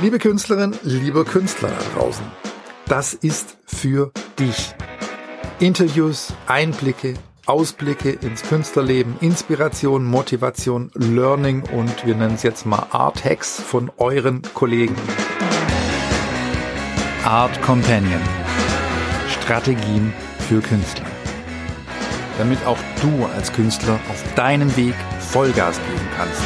Liebe Künstlerin, lieber Künstler da draußen, das ist für dich. Interviews, Einblicke, Ausblicke ins Künstlerleben, Inspiration, Motivation, Learning und wir nennen es jetzt mal Art Hacks von euren Kollegen. Art Companion. Strategien für Künstler. Damit auch du als Künstler auf deinem Weg Vollgas geben kannst.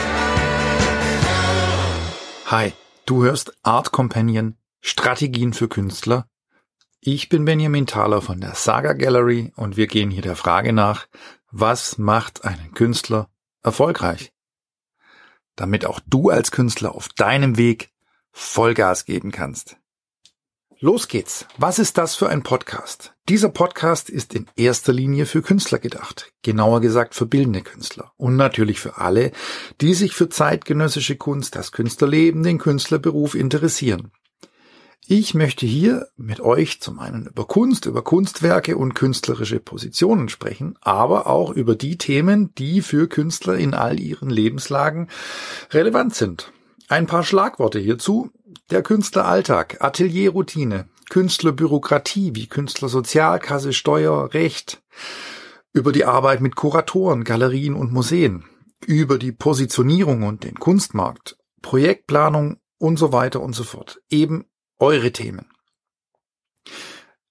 Hi, du hörst Art Companion Strategien für Künstler. Ich bin Benjamin Thaler von der Saga Gallery und wir gehen hier der Frage nach, was macht einen Künstler erfolgreich? Damit auch du als Künstler auf deinem Weg Vollgas geben kannst. Los geht's. Was ist das für ein Podcast? Dieser Podcast ist in erster Linie für Künstler gedacht, genauer gesagt für bildende Künstler und natürlich für alle, die sich für zeitgenössische Kunst, das Künstlerleben, den Künstlerberuf interessieren. Ich möchte hier mit euch zum einen über Kunst, über Kunstwerke und künstlerische Positionen sprechen, aber auch über die Themen, die für Künstler in all ihren Lebenslagen relevant sind. Ein paar Schlagworte hierzu. Der Künstleralltag, Atelierroutine, Künstlerbürokratie wie Künstlersozialkasse, Steuer, Recht, über die Arbeit mit Kuratoren, Galerien und Museen, über die Positionierung und den Kunstmarkt, Projektplanung und so weiter und so fort. Eben eure Themen.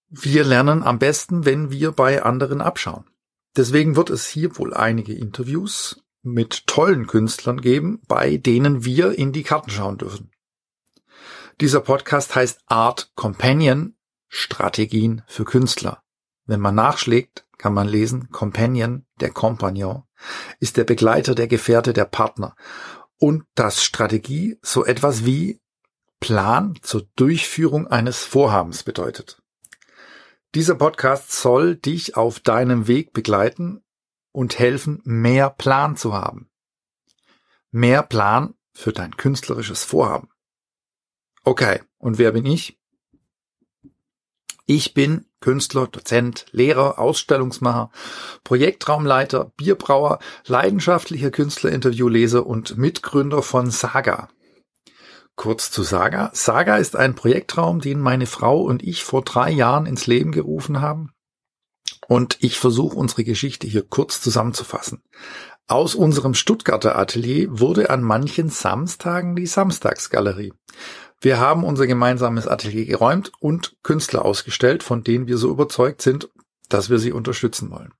Wir lernen am besten, wenn wir bei anderen abschauen. Deswegen wird es hier wohl einige Interviews mit tollen Künstlern geben, bei denen wir in die Karten schauen dürfen. Dieser Podcast heißt Art Companion, Strategien für Künstler. Wenn man nachschlägt, kann man lesen, Companion, der Kompagnon, ist der Begleiter, der Gefährte, der Partner. Und das Strategie so etwas wie Plan zur Durchführung eines Vorhabens bedeutet. Dieser Podcast soll dich auf deinem Weg begleiten und helfen, mehr Plan zu haben. Mehr Plan für dein künstlerisches Vorhaben. Okay, und wer bin ich? Ich bin Künstler, Dozent, Lehrer, Ausstellungsmacher, Projektraumleiter, Bierbrauer, leidenschaftlicher Künstlerinterviewleser und Mitgründer von Saga. Kurz zu Saga. Saga ist ein Projektraum, den meine Frau und ich vor drei Jahren ins Leben gerufen haben. Und ich versuche unsere Geschichte hier kurz zusammenzufassen. Aus unserem Stuttgarter Atelier wurde an manchen Samstagen die Samstagsgalerie. Wir haben unser gemeinsames Atelier geräumt und Künstler ausgestellt, von denen wir so überzeugt sind, dass wir sie unterstützen wollen.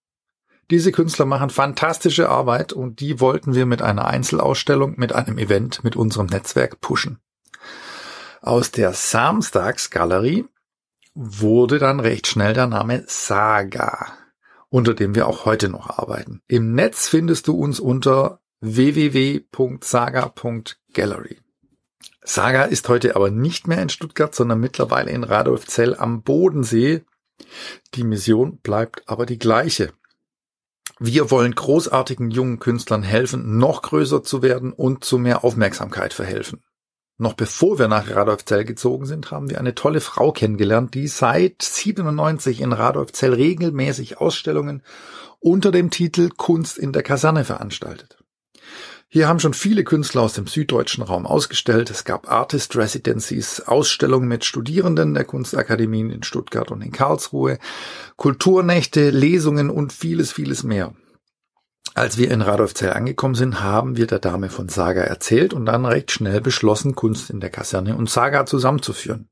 Diese Künstler machen fantastische Arbeit und die wollten wir mit einer Einzelausstellung, mit einem Event, mit unserem Netzwerk pushen. Aus der Samstagsgalerie wurde dann recht schnell der Name Saga, unter dem wir auch heute noch arbeiten. Im Netz findest du uns unter www.saga.gallery. Saga ist heute aber nicht mehr in Stuttgart, sondern mittlerweile in Radolfzell am Bodensee. Die Mission bleibt aber die gleiche. Wir wollen großartigen jungen Künstlern helfen, noch größer zu werden und zu mehr Aufmerksamkeit verhelfen. Noch bevor wir nach Radolfzell gezogen sind, haben wir eine tolle Frau kennengelernt, die seit 97 in Radolfzell regelmäßig Ausstellungen unter dem Titel Kunst in der Kaserne veranstaltet. Hier haben schon viele Künstler aus dem süddeutschen Raum ausgestellt. Es gab Artist Residencies, Ausstellungen mit Studierenden der Kunstakademien in Stuttgart und in Karlsruhe, Kulturnächte, Lesungen und vieles, vieles mehr. Als wir in Radolfzell angekommen sind, haben wir der Dame von Saga erzählt und dann recht schnell beschlossen, Kunst in der Kaserne und Saga zusammenzuführen.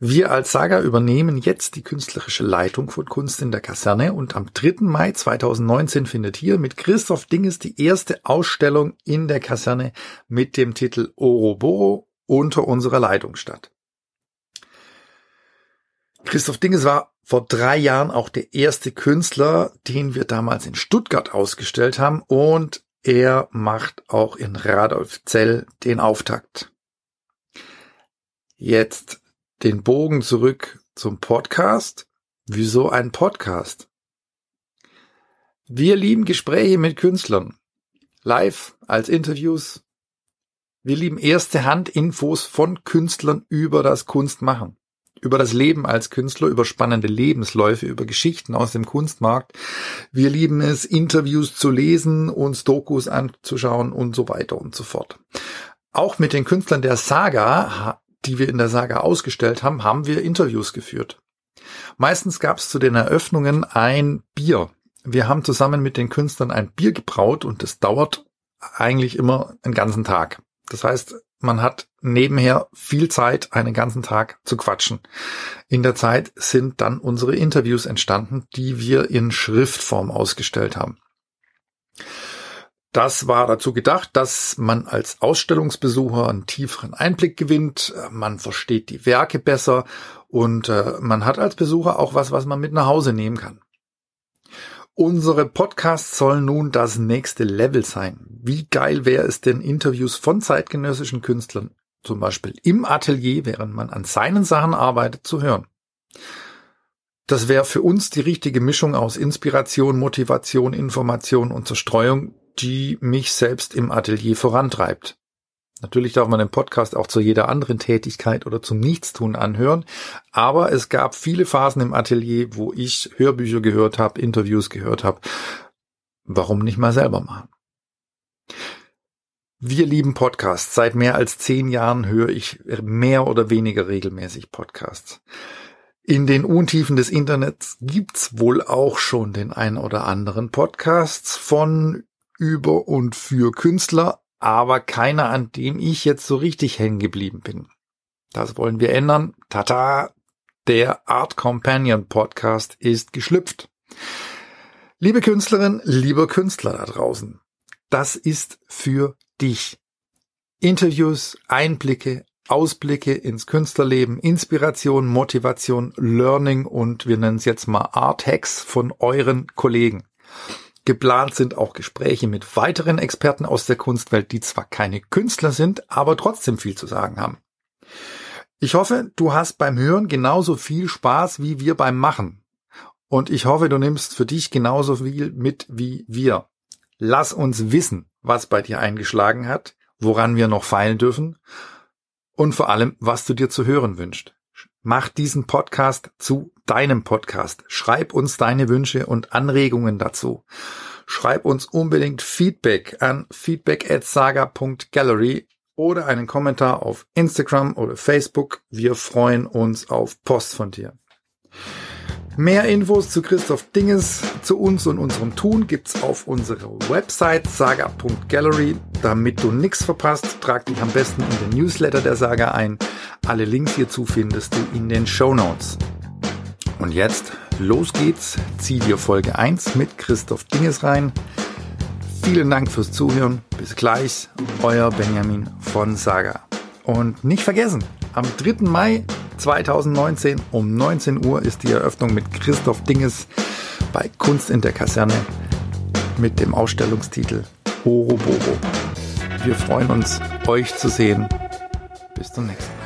Wir als Saga übernehmen jetzt die künstlerische Leitung von Kunst in der Kaserne und am 3. Mai 2019 findet hier mit Christoph Dinges die erste Ausstellung in der Kaserne mit dem Titel Oroboro unter unserer Leitung statt. Christoph Dinges war vor drei Jahren auch der erste Künstler, den wir damals in Stuttgart ausgestellt haben und er macht auch in Radolfzell den Auftakt. Jetzt den Bogen zurück zum Podcast. Wieso ein Podcast? Wir lieben Gespräche mit Künstlern. Live als Interviews. Wir lieben erste Hand Infos von Künstlern über das Kunstmachen. Über das Leben als Künstler, über spannende Lebensläufe, über Geschichten aus dem Kunstmarkt. Wir lieben es, Interviews zu lesen, uns Dokus anzuschauen und so weiter und so fort. Auch mit den Künstlern der Saga, die wir in der Saga ausgestellt haben, haben wir Interviews geführt. Meistens gab es zu den Eröffnungen ein Bier. Wir haben zusammen mit den Künstlern ein Bier gebraut und das dauert eigentlich immer einen ganzen Tag. Das heißt, man hat nebenher viel Zeit, einen ganzen Tag zu quatschen. In der Zeit sind dann unsere Interviews entstanden, die wir in Schriftform ausgestellt haben. Das war dazu gedacht, dass man als Ausstellungsbesucher einen tieferen Einblick gewinnt, man versteht die Werke besser und äh, man hat als Besucher auch was, was man mit nach Hause nehmen kann. Unsere Podcasts sollen nun das nächste Level sein. Wie geil wäre es denn, Interviews von zeitgenössischen Künstlern, zum Beispiel im Atelier, während man an seinen Sachen arbeitet, zu hören. Das wäre für uns die richtige Mischung aus Inspiration, Motivation, Information und Zerstreuung, die mich selbst im Atelier vorantreibt. Natürlich darf man den Podcast auch zu jeder anderen Tätigkeit oder zum Nichtstun anhören, aber es gab viele Phasen im Atelier, wo ich Hörbücher gehört habe, Interviews gehört habe. Warum nicht mal selber machen? Wir lieben Podcasts. Seit mehr als zehn Jahren höre ich mehr oder weniger regelmäßig Podcasts. In den Untiefen des Internets gibt's wohl auch schon den ein oder anderen Podcasts von über und für Künstler, aber keiner, an dem ich jetzt so richtig hängen geblieben bin. Das wollen wir ändern. Tata! Der Art Companion Podcast ist geschlüpft. Liebe Künstlerin, lieber Künstler da draußen, das ist für dich. Interviews, Einblicke, Ausblicke ins Künstlerleben, Inspiration, Motivation, Learning und wir nennen es jetzt mal Art Hacks von euren Kollegen. Geplant sind auch Gespräche mit weiteren Experten aus der Kunstwelt, die zwar keine Künstler sind, aber trotzdem viel zu sagen haben. Ich hoffe, du hast beim Hören genauso viel Spaß wie wir beim Machen. Und ich hoffe, du nimmst für dich genauso viel mit wie wir. Lass uns wissen, was bei dir eingeschlagen hat, woran wir noch feilen dürfen und vor allem, was du dir zu hören wünschst. Mach diesen Podcast zu deinem Podcast. Schreib uns deine Wünsche und Anregungen dazu. Schreib uns unbedingt Feedback an feedback@saga.gallery oder einen Kommentar auf Instagram oder Facebook. Wir freuen uns auf Post von dir. Mehr Infos zu Christoph Dinges, zu uns und unserem Tun gibt's auf unserer Website saga.gallery. Damit du nichts verpasst, trag dich am besten in den Newsletter der Saga ein. Alle Links hierzu findest du in den Show Notes. Und jetzt, los geht's. Zieh dir Folge 1 mit Christoph Dinges rein. Vielen Dank fürs Zuhören. Bis gleich. Euer Benjamin von Saga. Und nicht vergessen, am 3. Mai 2019 um 19 Uhr ist die Eröffnung mit Christoph Dinges bei Kunst in der Kaserne mit dem Ausstellungstitel Orobobo. Wir freuen uns, euch zu sehen. Bis zum nächsten Mal.